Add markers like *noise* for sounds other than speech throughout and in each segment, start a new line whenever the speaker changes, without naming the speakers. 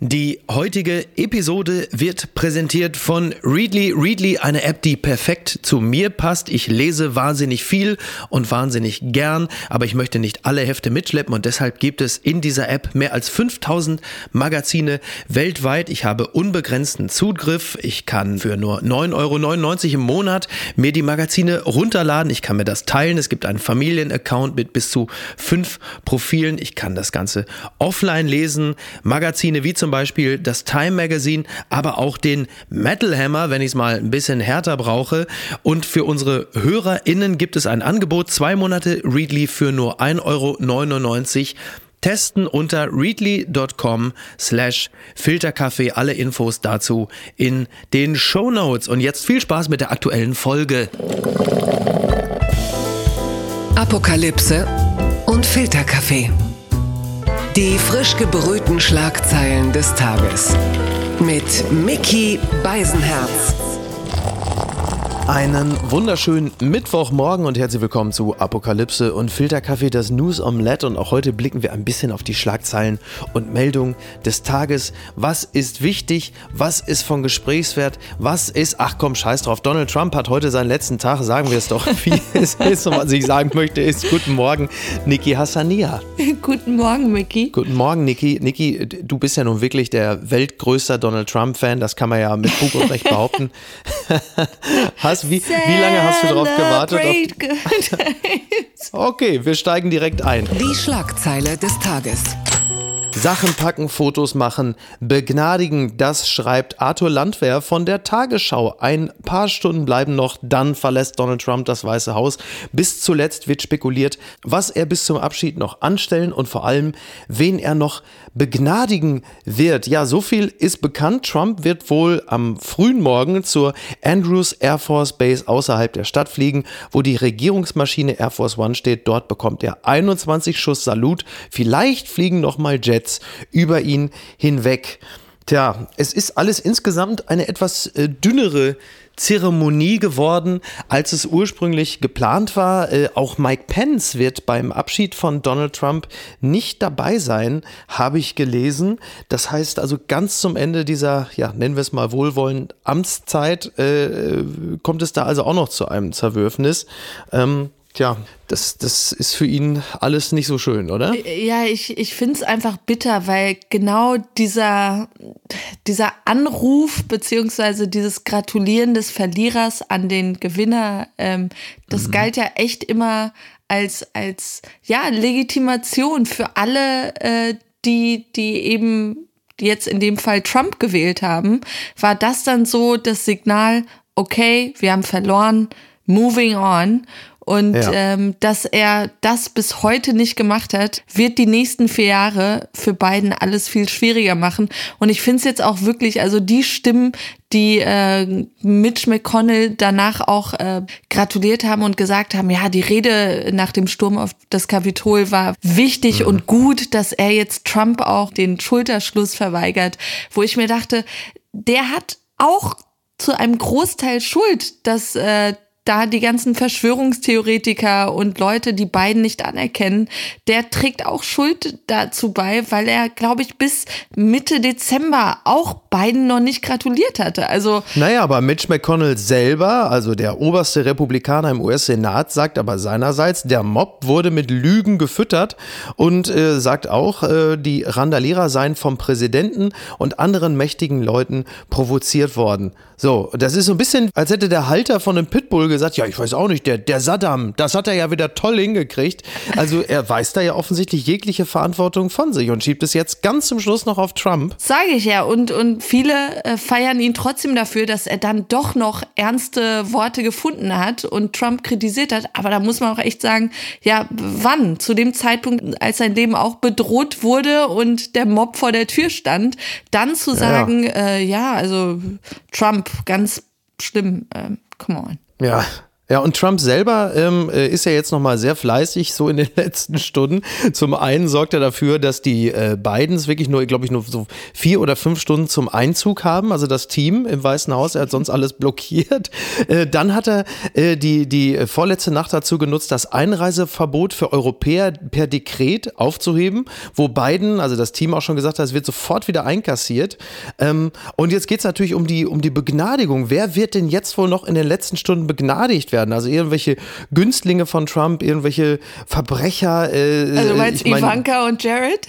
Die heutige Episode wird präsentiert von Readly. Readly, eine App, die perfekt zu mir passt. Ich lese wahnsinnig viel und wahnsinnig gern, aber ich möchte nicht alle Hefte mitschleppen und deshalb gibt es in dieser App mehr als 5000 Magazine weltweit. Ich habe unbegrenzten Zugriff. Ich kann für nur 9,99 Euro im Monat mir die Magazine runterladen. Ich kann mir das teilen. Es gibt einen Familienaccount mit bis zu fünf Profilen. Ich kann das Ganze offline lesen. Magazine wie zum zum Beispiel das Time Magazine, aber auch den Metal Hammer, wenn ich es mal ein bisschen härter brauche. Und für unsere HörerInnen gibt es ein Angebot, zwei Monate Readly für nur 1,99 Euro. Testen unter readly.com slash Filterkaffee. Alle Infos dazu in den Show Notes. Und jetzt viel Spaß mit der aktuellen Folge.
Apokalypse und Filterkaffee. Die frisch gebrühten Schlagzeilen des Tages. Mit Mickey Beisenherz.
Einen wunderschönen Mittwochmorgen und herzlich willkommen zu Apokalypse und Filterkaffee, das News Omelette. Und auch heute blicken wir ein bisschen auf die Schlagzeilen und Meldungen des Tages. Was ist wichtig? Was ist von Gesprächswert? Was ist, ach komm, scheiß drauf. Donald Trump hat heute seinen letzten Tag, sagen wir es doch, *laughs* wie es ist. Und was ich sagen möchte, ist Guten Morgen, Niki Hassania. *laughs*
Guten Morgen, Mickey.
Guten Morgen, Niki. Niki, du bist ja nun wirklich der weltgrößte Donald Trump-Fan. Das kann man ja mit Fug und Recht behaupten. *laughs* Hast was? Wie, wie lange hast du darauf gewartet? *laughs* okay, wir steigen direkt ein.
Die Schlagzeile des Tages.
Sachen packen, Fotos machen, begnadigen, das schreibt Arthur Landwehr von der Tagesschau. Ein paar Stunden bleiben noch, dann verlässt Donald Trump das Weiße Haus. Bis zuletzt wird spekuliert, was er bis zum Abschied noch anstellen und vor allem, wen er noch begnadigen wird. Ja, so viel ist bekannt. Trump wird wohl am frühen Morgen zur Andrews Air Force Base außerhalb der Stadt fliegen, wo die Regierungsmaschine Air Force One steht. Dort bekommt er 21 Schuss Salut. Vielleicht fliegen noch mal Jets Jets über ihn hinweg. Tja, es ist alles insgesamt eine etwas äh, dünnere Zeremonie geworden, als es ursprünglich geplant war. Äh, auch Mike Pence wird beim Abschied von Donald Trump nicht dabei sein, habe ich gelesen. Das heißt also ganz zum Ende dieser, ja, nennen wir es mal wohlwollend, Amtszeit, äh, kommt es da also auch noch zu einem Zerwürfnis. Ähm, Tja, das, das ist für ihn alles nicht so schön, oder?
Ja, ich, ich finde es einfach bitter, weil genau dieser, dieser Anruf beziehungsweise dieses Gratulieren des Verlierers an den Gewinner, ähm, das mhm. galt ja echt immer als, als ja, Legitimation für alle, äh, die, die eben jetzt in dem Fall Trump gewählt haben, war das dann so das Signal, okay, wir haben verloren, moving on. Und ja. ähm, dass er das bis heute nicht gemacht hat, wird die nächsten vier Jahre für Biden alles viel schwieriger machen. Und ich finde es jetzt auch wirklich, also die Stimmen, die äh, Mitch McConnell danach auch äh, gratuliert haben und gesagt haben, ja, die Rede nach dem Sturm auf das Kapitol war wichtig mhm. und gut, dass er jetzt Trump auch den Schulterschluss verweigert, wo ich mir dachte, der hat auch zu einem Großteil Schuld, dass äh, da die ganzen Verschwörungstheoretiker und Leute, die beiden nicht anerkennen, der trägt auch Schuld dazu bei, weil er, glaube ich, bis Mitte Dezember auch beiden noch nicht gratuliert hatte. Also
naja, aber Mitch McConnell selber, also der oberste Republikaner im US-Senat, sagt aber seinerseits, der Mob wurde mit Lügen gefüttert und äh, sagt auch, äh, die Randalierer seien vom Präsidenten und anderen mächtigen Leuten provoziert worden. So, das ist so ein bisschen, als hätte der Halter von einem Pitbull gesagt, ja, ich weiß auch nicht, der, der Saddam, das hat er ja wieder toll hingekriegt. Also er weist da ja offensichtlich jegliche Verantwortung von sich und schiebt es jetzt ganz zum Schluss noch auf Trump.
Sage ich ja. Und, und viele äh, feiern ihn trotzdem dafür, dass er dann doch noch ernste Worte gefunden hat und Trump kritisiert hat. Aber da muss man auch echt sagen, ja, wann? Zu dem Zeitpunkt, als sein Leben auch bedroht wurde und der Mob vor der Tür stand, dann zu sagen, ja, äh, ja also Trump, ganz schlimm, äh, come on.
Ja, Ja, und Trump selber ähm, äh, ist ja jetzt nochmal sehr fleißig, so in den *laughs* letzten Stunden. Zum einen sorgt er dafür, dass die äh, Bidens wirklich nur, glaube ich, nur so vier oder fünf Stunden zum Einzug haben, also das Team im Weißen Haus, er hat sonst alles blockiert. *laughs* Äh, dann hat er äh, die, die vorletzte Nacht dazu genutzt, das Einreiseverbot für Europäer per Dekret aufzuheben, wo Biden, also das Team auch schon gesagt hat, es wird sofort wieder einkassiert. Ähm, und jetzt geht es natürlich um die, um die Begnadigung. Wer wird denn jetzt wohl noch in den letzten Stunden begnadigt? Werden. Also irgendwelche Günstlinge von Trump, irgendwelche Verbrecher.
Äh, also du meinst ich mein, Ivanka und Jared?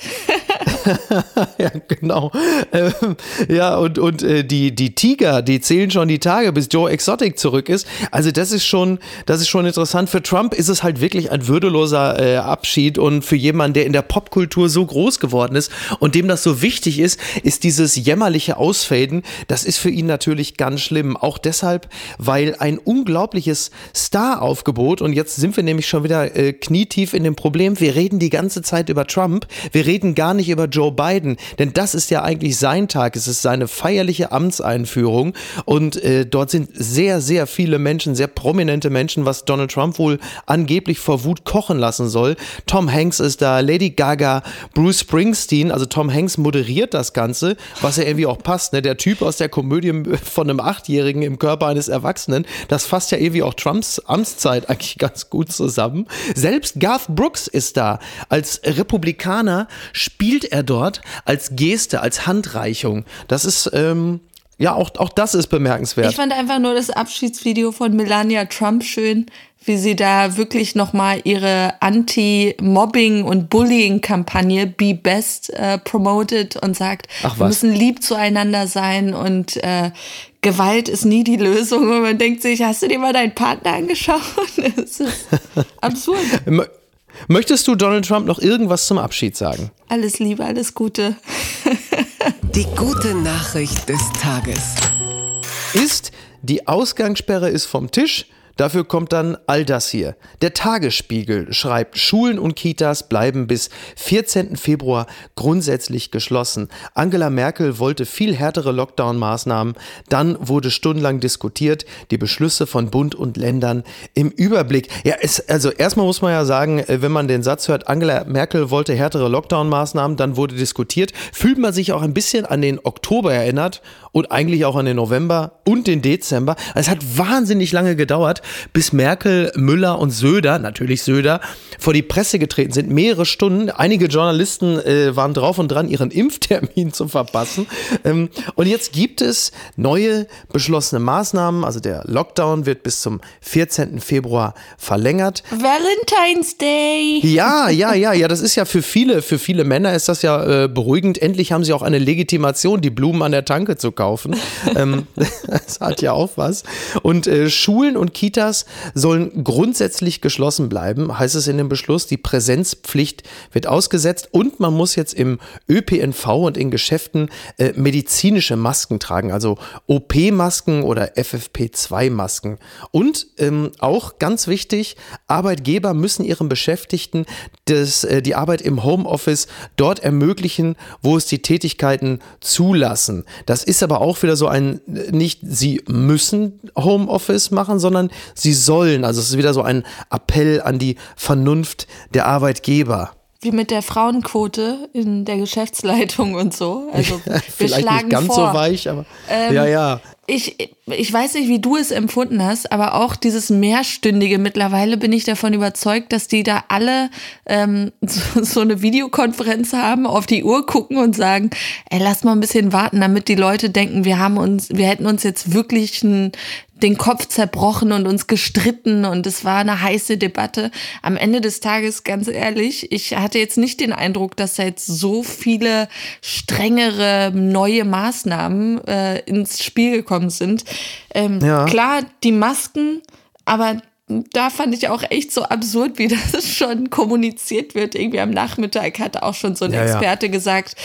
*laughs*
ja, genau. Ähm, ja, und, und äh, die, die Tiger, die zählen schon die Tage, bis Joe Exotic zurück ist. Also das ist schon, das ist schon interessant. Für Trump ist es halt wirklich ein würdeloser äh, Abschied und für jemanden, der in der Popkultur so groß geworden ist und dem das so wichtig ist, ist dieses jämmerliche Ausfaden, das ist für ihn natürlich ganz schlimm. Auch deshalb, weil ein unglaubliches Star-Aufgebot. Und jetzt sind wir nämlich schon wieder äh, knietief in dem Problem, wir reden die ganze Zeit über Trump, wir reden gar nicht über Joe Biden, denn das ist ja eigentlich sein Tag, es ist seine feierliche Amtseinführung. Und äh, dort sind sehr, sehr viele Menschen, sehr prominente Menschen, was Donald Trump wohl angeblich vor Wut kochen lassen soll. Tom Hanks ist da, Lady Gaga, Bruce Springsteen, also Tom Hanks moderiert das Ganze, was ja irgendwie auch passt, ne? der Typ aus der Komödie von einem Achtjährigen im Körper eines Erwachsenen, das fasst ja irgendwie auch Trumps Amtszeit eigentlich ganz gut zusammen. Selbst Garth Brooks ist da. Als Republikaner spielt er dort als Geste, als Handreichung. Das ist, ähm, ja, auch, auch das ist bemerkenswert.
Ich fand einfach nur das Abschiedsvideo von Melania Trump schön, wie sie da wirklich nochmal ihre Anti-Mobbing- und Bullying-Kampagne Be Best äh, promotet und sagt, Ach, wir müssen lieb zueinander sein und äh, Gewalt ist nie die Lösung. Und man denkt sich, hast du dir mal deinen Partner angeschaut? *laughs* Das ist absurd.
Möchtest du Donald Trump noch irgendwas zum Abschied sagen?
Alles Liebe, alles Gute. *laughs*
Die gute Nachricht des Tages
ist, die Ausgangssperre ist vom Tisch. Dafür kommt dann all das hier. Der Tagesspiegel schreibt, Schulen und Kitas bleiben bis 14. Februar grundsätzlich geschlossen. Angela Merkel wollte viel härtere Lockdown-Maßnahmen. Dann wurde stundenlang diskutiert, die Beschlüsse von Bund und Ländern im Überblick. Ja, es, also erstmal muss man ja sagen, äh, wenn man den Satz hört, Angela Merkel wollte härtere Lockdown-Maßnahmen, dann wurde diskutiert, fühlt man sich auch ein bisschen an den Oktober erinnert und eigentlich auch an den November und den Dezember. Es hat wahnsinnig lange gedauert, bis Merkel, Müller und Söder, natürlich Söder, vor die Presse getreten sind. Mehrere Stunden. Einige Journalisten äh, waren drauf und dran, ihren *laughs* Impftermin zu verpassen. Ähm, und jetzt gibt es neue beschlossene Maßnahmen. Also der Lockdown wird bis zum 14. Februar verlängert.
Valentine's Day.
Ja, ja, ja, ja. Das ist ja für viele, für viele Männer ist das ja äh, beruhigend. Endlich haben sie auch eine Legitimation, die Blumen an der Tanke zu kaufen. ähm, *laughs* das hat ja auch was. Und äh, Schulen und Kitas sollen grundsätzlich geschlossen bleiben, heißt es in dem Beschluss. Die Präsenzpflicht wird ausgesetzt und man muss jetzt im ÖPNV und in Geschäften äh, medizinische Masken tragen, also OP-Masken oder FFP2-Masken. Und ähm, auch ganz wichtig, Arbeitgeber müssen ihren Beschäftigten das, äh, die Arbeit im Homeoffice dort ermöglichen, wo es die Tätigkeiten zulassen. Das ist aber aber auch wieder so ein, nicht sie müssen Homeoffice machen, sondern sie sollen. Also es ist wieder so ein Appell an die Vernunft der Arbeitgeber
wie mit der Frauenquote in der Geschäftsleitung und so. Also *laughs* wir
Vielleicht schlagen nicht ganz vor. so weich, aber ähm, ja, ja
ich, ich weiß nicht, wie du es empfunden hast, aber auch dieses mehrstündige, mittlerweile bin ich davon überzeugt, dass die da alle ähm, *laughs* so, so eine Videokonferenz haben, auf die Uhr gucken und sagen, ey, lass mal ein bisschen warten, damit die Leute denken, wir haben uns, wir hätten uns jetzt wirklich ein, den Kopf zerbrochen und uns gestritten und es war eine heiße Debatte. Am Ende des Tages, ganz ehrlich, ich hatte jetzt nicht den Eindruck, dass da jetzt so viele strengere neue Maßnahmen äh, ins Spiel gekommen sind. Ähm, ja. Klar, die Masken, aber da fand ich auch echt so absurd, wie *laughs* das schon kommuniziert wird. Irgendwie am Nachmittag hat auch schon so ein ja, Experte ja. gesagt,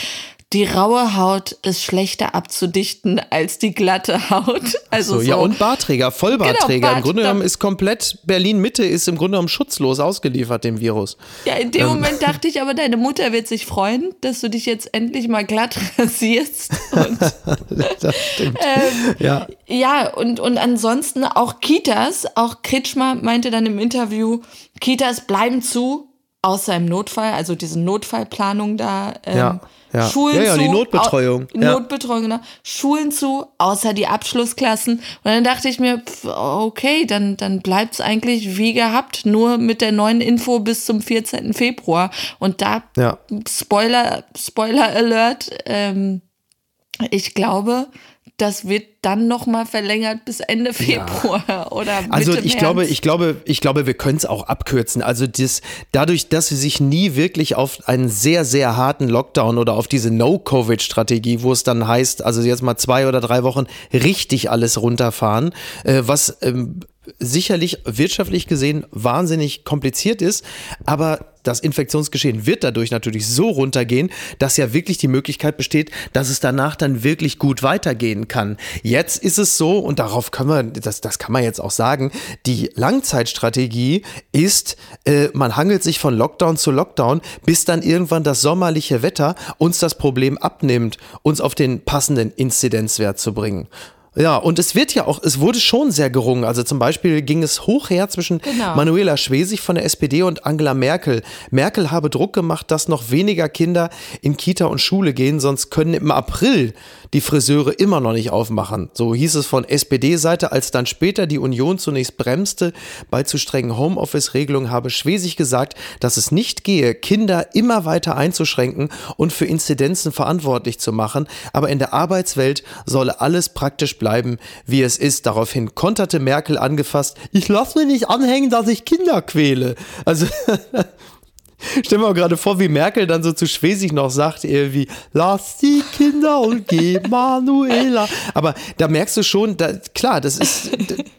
die raue Haut ist schlechter abzudichten als die glatte Haut. Also
so,
so,
ja, und Barträger, Vollbarträger.
Genau, Bart,
Im Grunde genommen ist komplett Berlin-Mitte ist im Grunde genommen schutzlos ausgeliefert dem Virus.
Ja, in dem Moment dachte ich aber, deine Mutter wird sich freuen, dass du dich jetzt endlich mal glatt *laughs* rasierst. Und, *laughs*
das stimmt.
ähm,
ja.
ja, und, und ansonsten auch Kitas, auch Kretschmer meinte dann im Interview, Kitas bleiben zu, außer im Notfall, also diese Notfallplanung da. Ähm,
Ja, ja.
Schulen
Ja, ja,
zu,
die Notbetreuung,
au-
ja.
Notbetreuung, genau. Schulen zu, außer die Abschlussklassen. Und dann dachte ich mir, pf, okay, dann, dann bleibt's eigentlich wie gehabt, nur mit der neuen Info bis zum 14. Februar. Und da,
Ja.
Spoiler, Spoiler Alert, ähm, ich glaube, das wird dann noch mal verlängert bis Ende Februar *laughs* oder Mitte
Also ich
März.
glaube, ich glaube, ich glaube, wir können es auch abkürzen. Also das, dadurch, dass sie sich nie wirklich auf einen sehr, sehr harten Lockdown oder auf diese No-Covid-Strategie, wo es dann heißt, also jetzt mal zwei oder drei Wochen richtig alles runterfahren, äh, was ähm, sicherlich wirtschaftlich gesehen wahnsinnig kompliziert ist, aber das Infektionsgeschehen wird dadurch natürlich so runtergehen, dass ja wirklich die Möglichkeit besteht, dass es danach dann wirklich gut weitergehen kann. Jetzt ist es so, und darauf können wir, das, das kann man jetzt auch sagen, die Langzeitstrategie ist, äh, man hangelt sich von Lockdown zu Lockdown, bis dann irgendwann das sommerliche Wetter uns das Problem abnimmt, uns auf den passenden Inzidenzwert zu bringen. Ja, und es wird ja auch, es wurde schon sehr gerungen. Also zum Beispiel ging es hoch her zwischen
Genau.
Manuela Schwesig von der SPD und Angela Merkel. Merkel habe Druck gemacht, dass noch weniger Kinder in Kita und Schule gehen, sonst können im April die Friseure immer noch nicht aufmachen. So hieß es von SPD-Seite, als dann später die Union zunächst bremste bei zu strengen Homeoffice-Regelungen, habe Schwesig gesagt, dass es nicht gehe, Kinder immer weiter einzuschränken und für Inzidenzen verantwortlich zu machen, aber in der Arbeitswelt solle alles praktisch bleiben, wie es ist. Daraufhin konterte Merkel angefasst, ich lasse mir nicht anhängen, dass ich Kinder quäle. Also *laughs* *laughs* Stell mir mal gerade vor, wie Merkel dann so zu Schwesig noch sagt, irgendwie, lass die Kinder und geh *laughs* Manuela. Aber da merkst du schon, da, klar, das ist,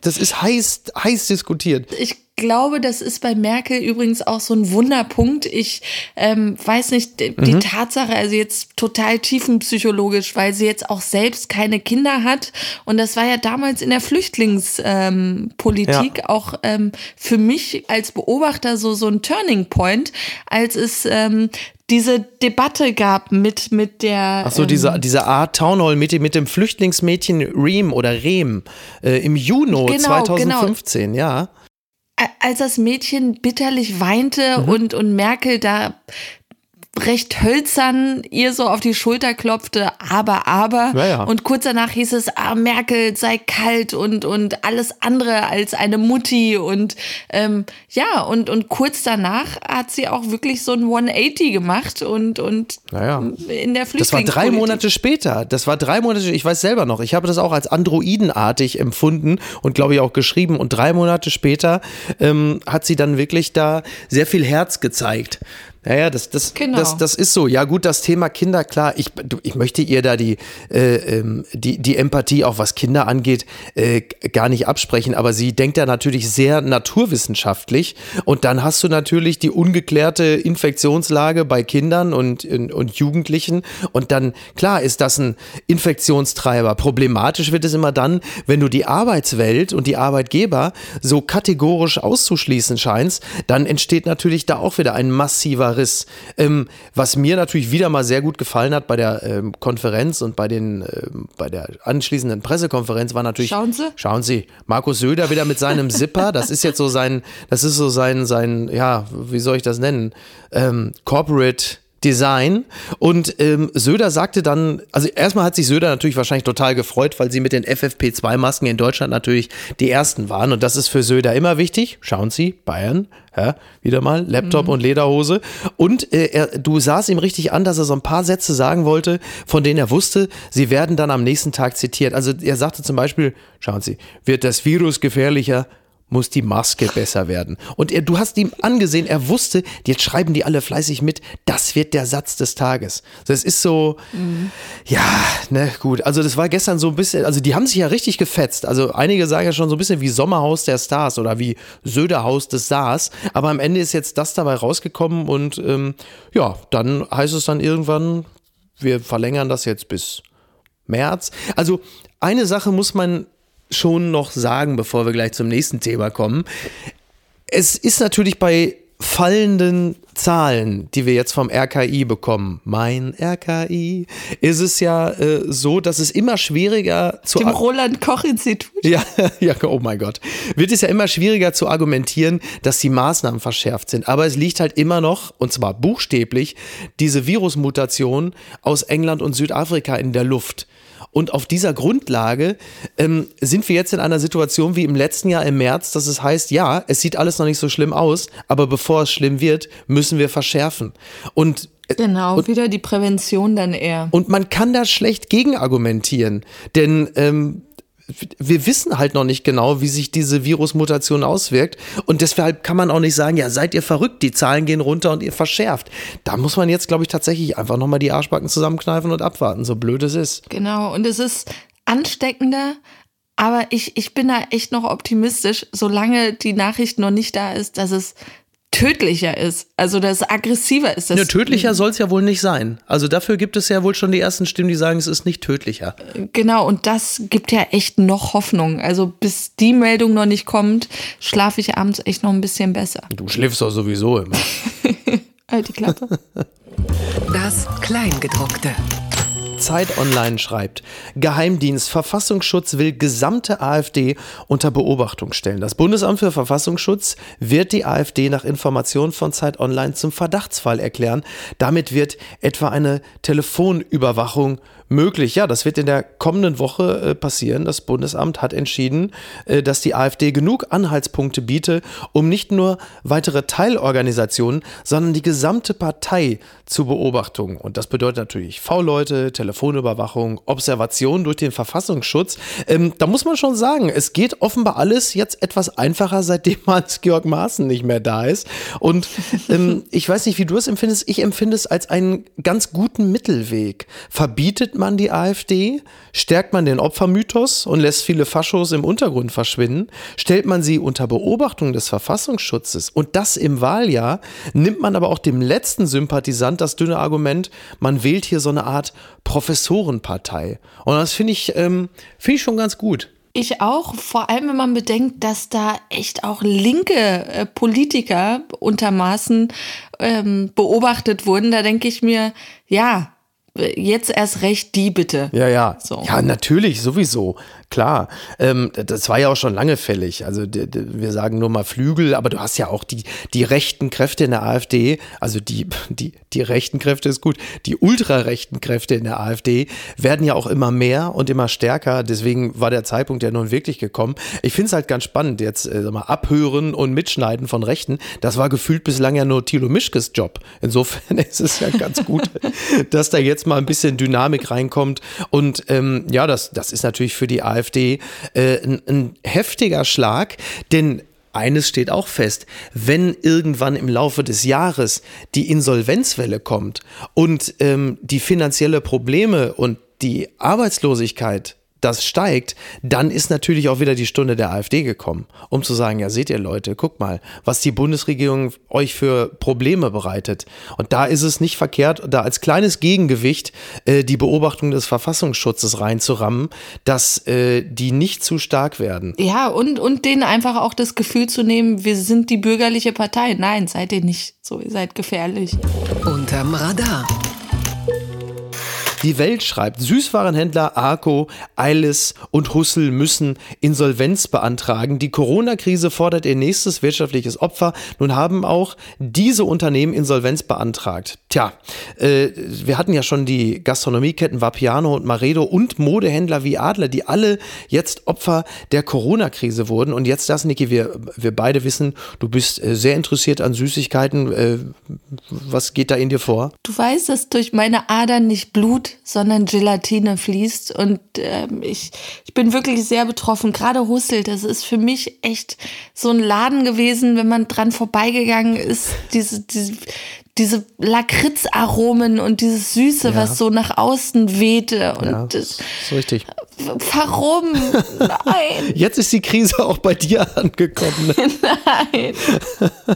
das ist heiß, heiß diskutiert.
Ich glaube, das ist bei Merkel übrigens auch so ein Wunderpunkt. Ich ähm, weiß nicht, die die Tatsache, also jetzt total tiefenpsychologisch, weil sie jetzt auch selbst keine Kinder hat. Und das war ja damals in der Flüchtlingspolitik ähm, Politik auch ähm, für mich als Beobachter so, so ein Turning Point, als es ähm, diese Debatte gab mit, mit der.
Ach so,
ähm,
diese, diese Art Townhall mit, dem- mit dem Flüchtlingsmädchen Reem oder Rehm äh, im Juni
Genau,
2015, ja.
Als das Mädchen bitterlich weinte
Mhm.
und, und Merkel da recht hölzern ihr so auf die Schulter klopfte, aber, aber.
Ja, ja.
Und kurz danach hieß es, ah, Merkel sei kalt und, und alles andere als eine Mutti. Und ähm, ja, und, und kurz danach hat sie auch wirklich so ein 180 gemacht und, und
Naja.
in der
Das war
Flüchtlingspolitik.
drei Monate später. Das war drei Monate, ich weiß selber noch. Ich habe das auch als androidenartig empfunden und glaube ich auch geschrieben. Und drei Monate später ähm, hat sie dann wirklich da sehr viel Herz gezeigt. Naja, das, das,
Genau.
das, das ist so. Ja, gut, das Thema Kinder, klar, ich, du, ich möchte ihr da die, äh, ähm, die, die Empathie, auch was Kinder angeht, äh, gar nicht absprechen. Aber sie denkt ja natürlich sehr naturwissenschaftlich. Und dann hast du natürlich die ungeklärte Infektionslage bei Kindern und, und, und Jugendlichen. Und dann, klar, ist das ein Infektionstreiber. Problematisch wird es immer dann, wenn du die Arbeitswelt und die Arbeitgeber so kategorisch auszuschließen scheinst, dann entsteht natürlich da auch wieder ein massiver Riss. Ähm, was mir natürlich wieder mal sehr gut gefallen hat bei der ähm, Konferenz und bei, den, ähm, bei der anschließenden Pressekonferenz war natürlich.
Schauen Sie.
Schauen Sie, Markus Söder wieder mit seinem Zipper. Das ist jetzt so sein, das ist so sein, sein, ja, wie soll ich das nennen? Ähm, Corporate Design. Und ähm, Söder sagte dann, also erstmal hat sich Söder natürlich wahrscheinlich total gefreut, weil sie mit den FFP2-Masken in Deutschland natürlich die ersten waren. Und das ist für Söder immer wichtig. Schauen Sie, Bayern, ja, wieder mal, Laptop und Lederhose. Und äh, er, du sahst ihm richtig an, dass er so ein paar Sätze sagen wollte, von denen er wusste, sie werden dann am nächsten Tag zitiert. Also er sagte zum Beispiel, schauen Sie, wird das Virus gefährlicher, muss die Maske besser werden. Und er, du hast ihm angesehen, er wusste, jetzt schreiben die alle fleißig mit, das wird der Satz des Tages. Das ist so, ja, ne, gut. Also das war gestern so ein bisschen, also die haben sich ja richtig gefetzt. Also einige sagen ja schon so ein bisschen wie Sommerhaus der Stars oder wie Söderhaus des Saars. Aber am Ende ist jetzt das dabei rausgekommen und ähm, ja, dann heißt es dann irgendwann, wir verlängern das jetzt bis März. Also eine Sache muss man schon noch sagen, bevor wir gleich zum nächsten Thema kommen. Es ist natürlich bei fallenden Zahlen, die wir jetzt vom RKI bekommen, mein RKI, ist es ja äh, so, dass es immer schwieriger zu.
Dem Roland-Koch-Institut.
Ja, *laughs* ja, oh mein Gott. Wird es ja immer schwieriger zu argumentieren, dass die Maßnahmen verschärft sind. Aber es liegt halt immer noch, und zwar buchstäblich, diese Virusmutation aus England und Südafrika in der Luft. Und auf dieser Grundlage ähm, sind wir jetzt in einer Situation wie im letzten Jahr im März, dass es heißt, ja, es sieht alles noch nicht so schlimm aus, aber bevor es schlimm wird, müssen wir verschärfen. Und
äh, Genau, und, wieder die Prävention dann eher.
Und man kann da schlecht gegen argumentieren, denn ähm, wir wissen halt noch nicht genau, wie sich diese Virusmutation auswirkt. Und deshalb kann man auch nicht sagen, ja, seid ihr verrückt, die Zahlen gehen runter und ihr verschärft. Da muss man jetzt, glaube ich, tatsächlich einfach nochmal die Arschbacken zusammenkneifen und abwarten, so blöd es ist.
Genau, und es ist ansteckender, aber ich, ich bin da echt noch optimistisch, solange die Nachricht noch nicht da ist, dass es tödlicher ist, also dass es aggressiver ist.
Ja, tödlicher soll es ja wohl nicht sein. Also dafür gibt es ja wohl schon die ersten Stimmen, die sagen, es ist nicht tödlicher.
Genau, und das gibt ja echt noch Hoffnung. Also bis die Meldung noch nicht kommt, schlafe ich abends echt noch ein bisschen besser.
Du schläfst doch sowieso immer. *laughs*
halt die Klappe.
Das Kleingedruckte.
Zeit Online schreibt, Geheimdienst Verfassungsschutz will gesamte AfD unter Beobachtung stellen. Das Bundesamt für Verfassungsschutz wird die AfD nach Informationen von Zeit Online zum Verdachtsfall erklären. Damit wird etwa eine Telefonüberwachung möglich. Ja, das wird in der kommenden Woche äh, passieren. Das Bundesamt hat entschieden, äh, dass die AfD genug Anhaltspunkte biete, um nicht nur weitere Teilorganisationen, sondern die gesamte Partei zu beobachten. Und das bedeutet natürlich V-Leute, Telefonüberwachung, Observation durch den Verfassungsschutz. Ähm, da muss man schon sagen, es geht offenbar alles jetzt etwas einfacher, seitdem *laughs* Hans-Georg Maaßen nicht mehr da ist. Und ähm, *laughs* ich weiß nicht, wie du es empfindest. Ich empfinde es als einen ganz guten Mittelweg. Verbietet man die AfD? Stärkt man den Opfermythos und lässt viele Faschos im Untergrund verschwinden? Stellt man sie unter Beobachtung des Verfassungsschutzes? Und das im Wahljahr? Nimmt man aber auch dem letzten Sympathisant das dünne Argument, man wählt hier so eine Art Professorenpartei. Und das finde ich, ähm, find ich schon ganz gut.
Ich auch, vor allem wenn man bedenkt, dass da echt auch linke äh, Politiker untermaßen ähm, beobachtet wurden. Da denke ich mir, ja, jetzt erst recht die bitte.
Ja, ja. So. Ja, natürlich, sowieso. Klar. Ähm, das war ja auch schon lange fällig. Also wir sagen nur mal Flügel, aber du hast ja auch die, die rechten Kräfte in der AfD, also die, *laughs* die, die rechten Kräfte ist gut, die ultrarechten Kräfte in der AfD werden ja auch immer mehr und immer stärker. Deswegen war der Zeitpunkt ja nun wirklich gekommen. Ich finde es halt ganz spannend, jetzt äh, mal abhören und mitschneiden von Rechten. Das war gefühlt bislang ja nur Thilo Mischkes Job. Insofern *laughs* ist es ja ganz gut, *laughs* dass da jetzt mal ein bisschen Dynamik reinkommt. Und ähm, ja, das, das ist natürlich für die AfD äh, ein, ein heftiger Schlag, denn eines steht auch fest, wenn irgendwann im Laufe des Jahres die Insolvenzwelle kommt und ähm, die finanzielle Probleme und die Arbeitslosigkeit das steigt, dann ist natürlich auch wieder die Stunde der AfD gekommen, um zu sagen, ja seht ihr Leute, guck mal, was die Bundesregierung euch für Probleme bereitet. Und da ist es nicht verkehrt, da als kleines Gegengewicht äh, die Beobachtung des Verfassungsschutzes reinzurammen, dass äh, die nicht zu stark werden.
Ja, und, und denen einfach auch das Gefühl zu nehmen, wir sind die bürgerliche Partei. Nein, seid ihr nicht so, ihr seid gefährlich.
Unterm Radar.
Die Welt schreibt, Süßwarenhändler Arco, Eilis und Hussel müssen Insolvenz beantragen. Die Corona-Krise fordert ihr nächstes wirtschaftliches Opfer. Nun haben auch diese Unternehmen Insolvenz beantragt. Tja, äh, wir hatten ja schon die Gastronomieketten Vapiano und Maredo und Modehändler wie Adler, die alle jetzt Opfer der Corona-Krise wurden. Und jetzt das, Niki, wir, wir beide wissen, du bist äh, sehr interessiert an Süßigkeiten. Äh, was geht da in dir vor?
Du weißt, dass durch meine Adern nicht Blut, sondern Gelatine fließt. Und äh, ich, ich bin wirklich sehr betroffen. Gerade Hussel, das ist für mich echt so ein Laden gewesen, wenn man dran vorbeigegangen ist. Diese, diese, diese Lakritzaromen und dieses Süße, ja. was so nach außen wehte. Und
ja, das ist richtig.
Warum? Nein. *laughs*
Jetzt ist die Krise auch bei dir angekommen. Ne? *laughs*
Nein. *laughs*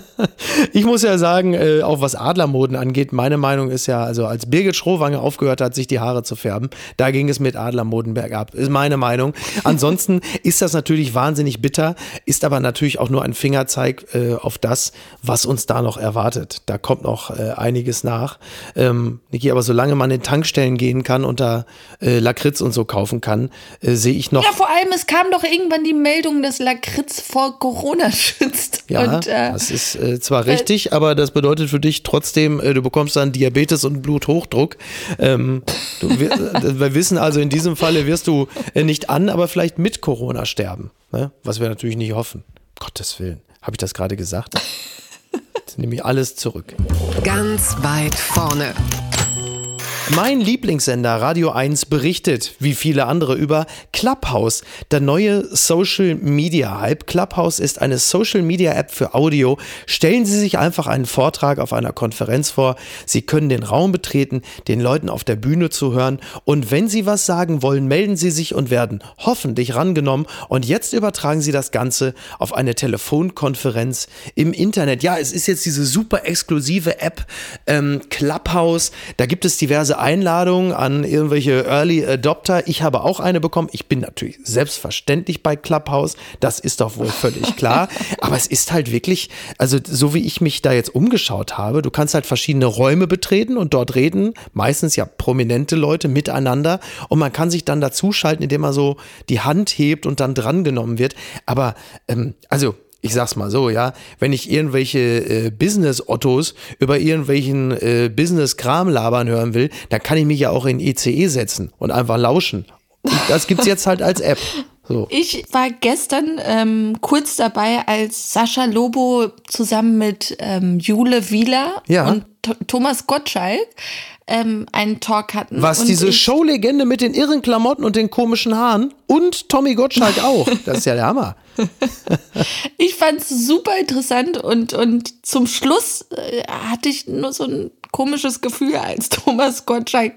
Ich muss ja sagen, äh, auch was Adlermoden angeht, meine Meinung ist ja, also als Birgit Schrowange aufgehört hat, sich die Haare zu färben, da ging es mit Adlermoden bergab. Ist meine Meinung. Ansonsten ist das natürlich wahnsinnig bitter, ist aber natürlich auch nur ein Fingerzeig äh, auf das, was uns da noch erwartet. Da kommt noch äh, einiges nach. Ähm, Niki, aber solange man in Tankstellen gehen kann und da Lakritz und so kaufen kann, äh, sehe ich noch.
Ja, vor allem, es kam doch irgendwann die Meldung, dass Lakritz vor Corona *laughs* schützt.
Ja,
und, äh,
das ist äh, zwar richtig, aber das bedeutet für dich trotzdem, äh, du bekommst dann Diabetes und Bluthochdruck. Ähm, du, wir, äh, wir wissen also, in diesem Falle wirst du äh, nicht an, aber vielleicht mit Corona sterben. Ne? Was wir natürlich nicht hoffen. Gottes Willen. Habe ich das gerade gesagt? *laughs* Jetzt nehme ich alles zurück.
Ganz weit vorne.
Mein Lieblingssender Radio 1 berichtet, wie viele andere, über Clubhouse, der neue Social Media Hype. Clubhouse ist eine Social Media App für Audio. Stellen Sie sich einfach einen Vortrag auf einer Konferenz vor. Sie können den Raum betreten, den Leuten auf der Bühne zuhören und wenn Sie was sagen wollen, melden Sie sich und werden hoffentlich rangenommen. Und jetzt übertragen Sie das Ganze auf eine Telefonkonferenz im Internet. Ja, es ist jetzt diese super exklusive App ähm, Clubhouse. Da gibt es diverse Einladungen an irgendwelche Early Adopter. Ich habe auch eine bekommen. Ich bin natürlich selbstverständlich bei Clubhouse. Das ist doch wohl völlig klar. *laughs* Aber es ist halt wirklich, also so wie ich mich da jetzt umgeschaut habe, du kannst halt verschiedene Räume betreten und dort reden, meistens ja prominente Leute miteinander und man kann sich dann dazuschalten, indem man so die Hand hebt und dann drangenommen wird. Aber ähm, also ich sag's mal so, ja, wenn ich irgendwelche äh, Business-Ottos über irgendwelchen äh, Business-Kram labern hören will, dann kann ich mich ja auch in ICE setzen und einfach lauschen. Das gibt's jetzt halt als App. So.
Ich war gestern ähm, kurz dabei, als Sascha Lobo zusammen mit ähm, Jule Wieler
Ja.
und Th Thomas Gottschalk ähm, einen Talk hatten.
Was diese Showlegende mit den irren Klamotten und den komischen Haaren und Tommy Gottschalk *laughs* auch. Das ist ja der Hammer. *laughs*
Ich fand es super interessant und, und zum Schluss äh, hatte ich nur so ein komisches Gefühl, als Thomas Gottschalk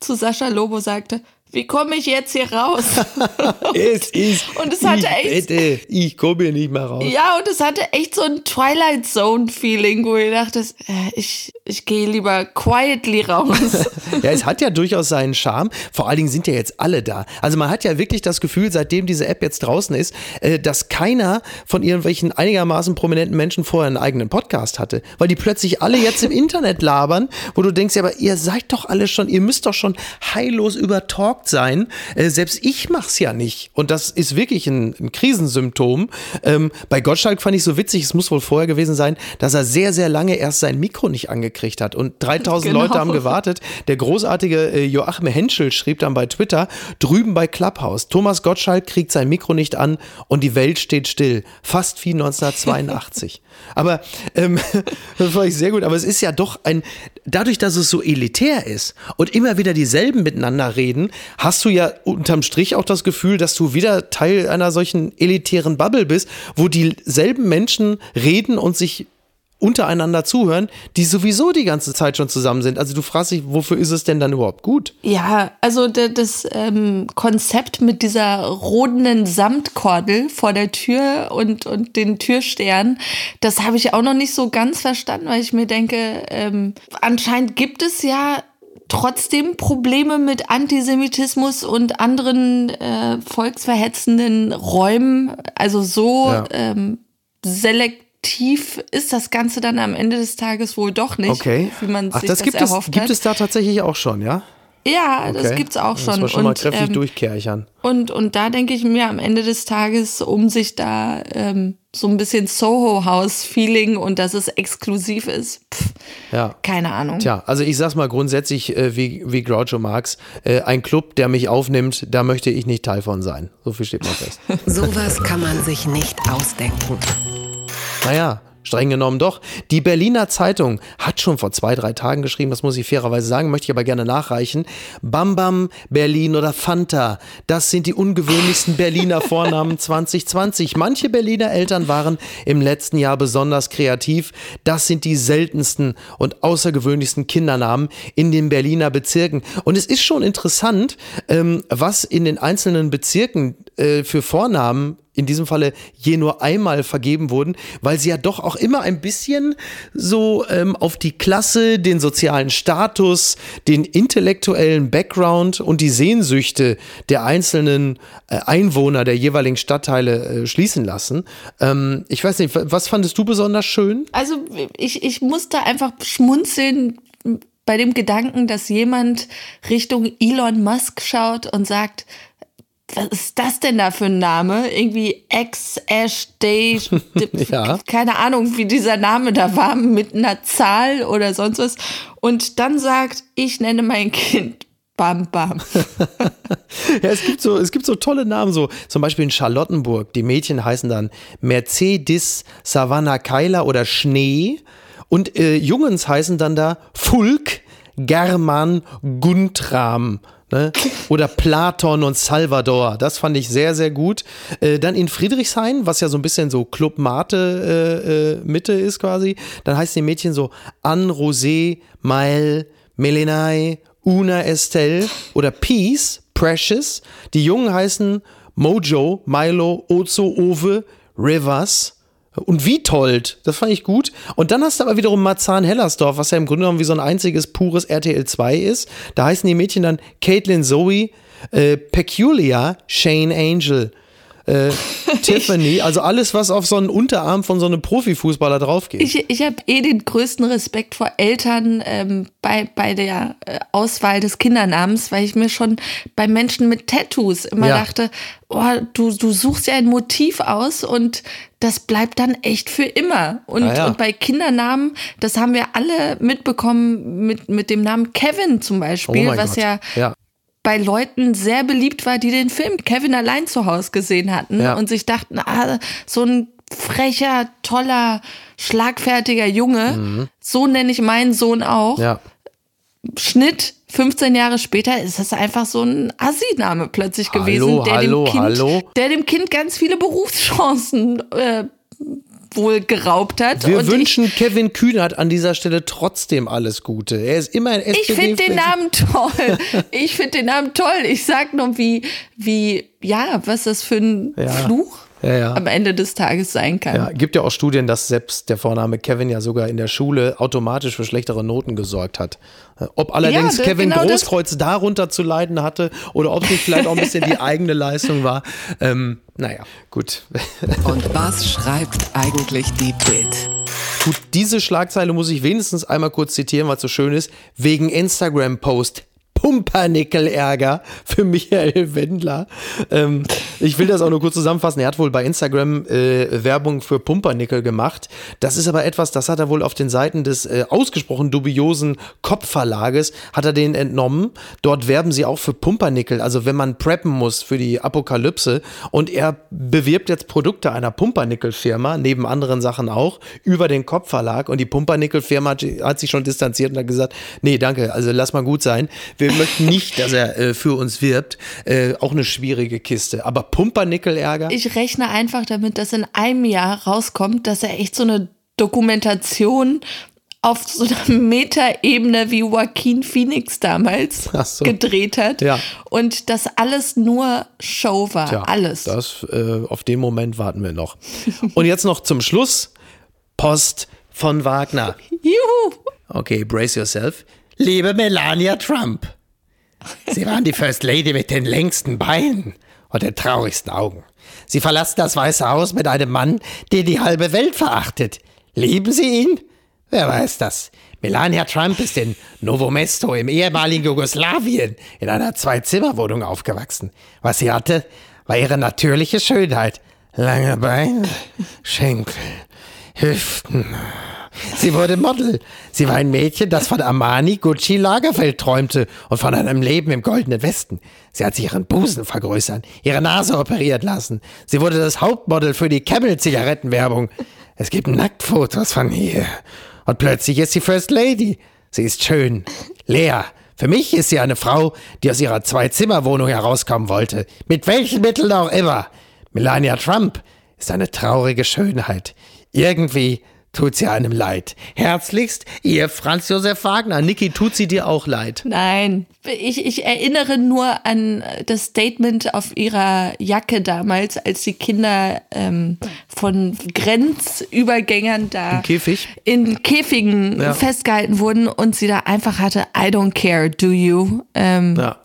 zu Sascha Lobo sagte, wie komme ich jetzt hier raus? *laughs*
es ist.
Und es hatte
ich
echt-
Wette, ich komme hier nicht mehr raus.
ja, und es hatte echt so ein Twilight Zone-Feeling, wo ich dachte, äh, ich, ich gehe lieber quietly raus. *laughs*
Ja, es hat ja durchaus seinen Charme. Vor allen Dingen sind ja jetzt alle da. Also man hat ja wirklich das Gefühl, seitdem diese App jetzt draußen ist, äh, dass keiner von irgendwelchen einigermaßen prominenten Menschen vorher einen eigenen Podcast hatte. Weil die plötzlich alle jetzt im Internet labern, wo du denkst, ja, aber ihr seid doch alle schon, ihr müsst doch schon heillos übertalkt sein. Äh, Selbst ich mach's ja nicht. Und das ist wirklich ein, ein Krisensymptom. Ähm, Bei Gottschalk fand ich so witzig, es muss wohl vorher gewesen sein, dass er sehr, sehr lange erst sein Mikro nicht angekriegt hat. Und 3000 *laughs*
Genau.
Leute haben gewartet. Der großartige äh, Joachim Henschel schrieb dann bei Twitter, drüben bei Clubhouse, Thomas Gottschalk kriegt sein Mikro nicht an und die Welt steht still. Fast wie 1982. *laughs* Aber ähm, *laughs* das fand ich sehr gut. Aber es ist ja doch ein, dadurch, dass es so elitär ist und immer wieder dieselben miteinander reden, hast du ja unterm Strich auch das Gefühl, dass du wieder Teil einer solchen elitären Bubble bist, wo dieselben Menschen reden und sich untereinander zuhören, die sowieso die ganze Zeit schon zusammen sind. Also du fragst dich, wofür ist es denn dann überhaupt gut?
Ja, also das ähm, Konzept mit dieser rodenden Samtkordel vor der Tür und, und den Türstern, das habe ich auch noch nicht so ganz verstanden, weil ich mir denke, ähm, anscheinend gibt es ja trotzdem Probleme mit Antisemitismus und anderen äh, volksverhetzenden Räumen. Also so
Ja.
ähm, selektiv ist das Ganze dann am Ende des Tages wohl doch nicht,
Okay.
wie man
Ach,
sich
das,
das,
gibt, es,
erhofft
gibt
hat.
es da tatsächlich auch schon, ja?
Ja, das
Okay.
gibt's auch
Das
schon.
war schon mal
und,
kräftig
ähm,
durchkerchern.
und, und da denke ich mir am Ende des Tages, um sich da ähm, so ein bisschen Soho-House-Feeling und dass es exklusiv ist, pff,
Ja.
keine Ahnung.
Tja, also ich sag's mal grundsätzlich äh, wie, wie Groucho Marx, äh, ein Club, der mich aufnimmt, da möchte ich nicht Teil von sein. So viel steht mal fest. *laughs*
Sowas kann man sich nicht ausdenken.
naja, Streng genommen doch. Die Berliner Zeitung hat schon vor zwei, drei Tagen geschrieben, das muss ich fairerweise sagen, möchte ich aber gerne nachreichen. Bam Bam, Berlin oder Fanta, das sind die ungewöhnlichsten Berliner *laughs* Vornamen 2020. Manche Berliner Eltern waren im letzten Jahr besonders kreativ. Das sind die seltensten und außergewöhnlichsten Kindernamen in den Berliner Bezirken. Und es ist schon interessant, ähm, was in den einzelnen Bezirken äh, für Vornamen in diesem Falle je nur einmal vergeben wurden, weil sie ja doch auch immer ein bisschen so ähm, auf die Klasse, den sozialen Status, den intellektuellen Background und die Sehnsüchte der einzelnen äh, Einwohner der jeweiligen Stadtteile äh, schließen lassen. Ähm, ich weiß nicht, was fandest du besonders schön?
Also ich, ich musste einfach schmunzeln bei dem Gedanken, dass jemand Richtung Elon Musk schaut und sagt, was ist das denn da für ein Name? Irgendwie X, Ash, Day, ja. keine Ahnung, wie dieser Name da war, mit einer Zahl oder sonst was. Und dann sagt, ich nenne mein Kind Bam Bam. *laughs*
ja, es gibt so, es gibt so tolle Namen, so zum Beispiel in Charlottenburg. Die Mädchen heißen dann Mercedes, Savannah Keiler oder Schnee. Und äh, Jungens heißen dann da Fulk, German, Guntram. Ne? Oder Platon und Salvador. Das fand ich sehr, sehr gut. Äh, dann in Friedrichshain, was ja so ein bisschen so Club Mate äh, äh, Mitte ist quasi. Dann heißt die Mädchen so Anne, Rosé, Mael, Melenai, Una Estelle oder Peace, Precious. Die Jungen heißen Mojo, Milo, Ozo, Ove, Rivers und Witold, das fand ich gut. Und dann hast du aber wiederum Marzahn-Hellersdorf, was ja im Grunde genommen wie so ein einziges pures RTL 2 ist. Da heißen die Mädchen dann Caitlin Zoe, äh, Peculiar, Shane Angel äh, *laughs* Tiffany, also alles, was auf so einen Unterarm von so einem Profifußballer draufgeht.
Ich, ich habe eh den größten Respekt vor Eltern ähm, bei, bei der äh, Auswahl des Kindernamens, weil ich mir schon bei Menschen mit Tattoos immer ja. dachte, oh, du, du suchst ja ein Motiv aus und das bleibt dann echt für immer. Und, ja, ja. und bei Kindernamen, das haben wir alle mitbekommen mit, mit dem Namen Kevin zum Beispiel, oh was ja, ja bei Leuten sehr beliebt war, die den Film Kevin allein zu Hause gesehen hatten ja. und sich dachten, ah, so ein frecher, toller, schlagfertiger Junge, mhm. so nenne ich meinen Sohn auch. Ja. Schnitt 15 Jahre später ist das einfach so ein Assi-Name plötzlich hallo, gewesen, der, hallo, dem kind, hallo. der dem Kind ganz viele Berufschancen äh, wohl geraubt hat.
Wir wünschen ich, Kevin Kühnert an dieser Stelle trotzdem alles Gute. Er ist immer ein SPD.
Ich finde den Namen toll. Ich finde den Namen toll. Ich sag nur, wie, wie, ja, was das für ein ja. Fluch ja, ja. am Ende des Tages sein kann.
Ja, gibt ja auch Studien, dass selbst der Vorname Kevin ja sogar in der Schule automatisch für schlechtere Noten gesorgt hat. Ob allerdings ja, Kevin genau Großkreuz darunter zu leiden hatte oder ob es vielleicht auch ein bisschen die *laughs* eigene Leistung war. Ähm, naja, gut.
Und was schreibt eigentlich die Bild?
Gut, diese Schlagzeile muss ich wenigstens einmal kurz zitieren, weil es so schön ist. Wegen Instagram-Post Pumpernickel-Ärger für Michael Wendler. Ähm, ich will das auch nur kurz zusammenfassen. Er hat wohl bei Instagram äh, Werbung für Pumpernickel gemacht. Das ist aber etwas, das hat er wohl auf den Seiten des äh, ausgesprochen dubiosen Kopfverlages, hat er den entnommen. Dort werben sie auch für Pumpernickel, also wenn man preppen muss für die Apokalypse. Und er bewirbt jetzt Produkte einer Pumpernickel-Firma, neben anderen Sachen auch, über den Kopfverlag. Und die Pumpernickel-Firma hat, hat sich schon distanziert und hat gesagt, nee, danke, also lass mal gut sein. Wir möchten nicht, dass er äh, für uns wirbt. Äh, auch eine schwierige Kiste. Aber Pumpernickel-Ärger?
Ich rechne einfach damit, dass in einem Jahr rauskommt, dass er echt so eine Dokumentation auf so einer Metaebene wie Joaquin Phoenix damals so. gedreht hat. Ja. Und das alles nur Show war. Tja, alles.
Das, äh, auf den Moment warten wir noch. *laughs* Und jetzt noch zum Schluss Post von Wagner. Juhu. Okay, brace yourself. Liebe Melania Trump. Sie waren die First Lady mit den längsten Beinen und den traurigsten Augen. Sie verlassen das Weiße Haus mit einem Mann, der die halbe Welt verachtet. Lieben Sie ihn? Wer weiß das? Melania Trump ist in Novo Mesto im ehemaligen Jugoslawien in einer Zwei-Zimmer-Wohnung aufgewachsen. Was sie hatte, war ihre natürliche Schönheit. Lange Beine, Schenkel, Hüften, Sie wurde Model. Sie war ein Mädchen, das von Armani, Gucci, Lagerfeld träumte und von einem Leben im goldenen Westen. Sie hat sich ihren Busen vergrößern, ihre Nase operiert lassen. Sie wurde das Hauptmodel für die Camel-Zigarettenwerbung.
Es gibt Nacktfotos von ihr. Und plötzlich ist sie First Lady. Sie ist schön. Leer. Für mich ist sie eine Frau, die aus ihrer Zwei-Zimmer-Wohnung herauskommen wollte. Mit welchen Mitteln auch immer. Melania Trump ist eine traurige Schönheit. Irgendwie tut sie einem leid. Herzlichst, ihr Franz Josef Wagner.
Niki, tut sie dir auch leid?
Nein, ich, ich erinnere nur an das Statement auf ihrer Jacke damals, als die Kinder ähm, von Grenzübergängern da
Im Käfig?
in Käfigen
Ja.
festgehalten wurden und sie da einfach hatte, I don't care, do you? Ähm,
Ja.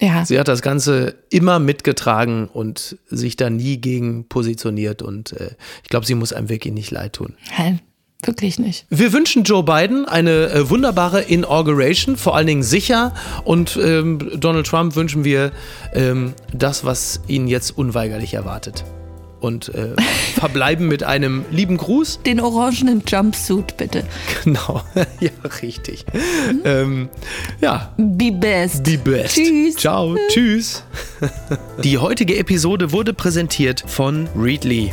ja.
Sie hat das Ganze immer mitgetragen und sich da nie gegen positioniert. Und äh, ich glaube, sie muss einem wirklich nicht leid tun.
Nein, wirklich nicht.
Wir wünschen Joe Biden eine äh, wunderbare Inauguration, vor allen Dingen sicher. Und ähm, Donald Trump wünschen wir ähm, das, was ihn jetzt unweigerlich erwartet. Und äh, *laughs* verbleiben mit einem lieben Gruß.
Den orangenen Jumpsuit bitte.
Genau, *laughs* ja, richtig. Ähm, ja,
Be best.
Be best.
Tschüss.
Ciao. Tschüss. *laughs* Die heutige Episode wurde präsentiert von Readly.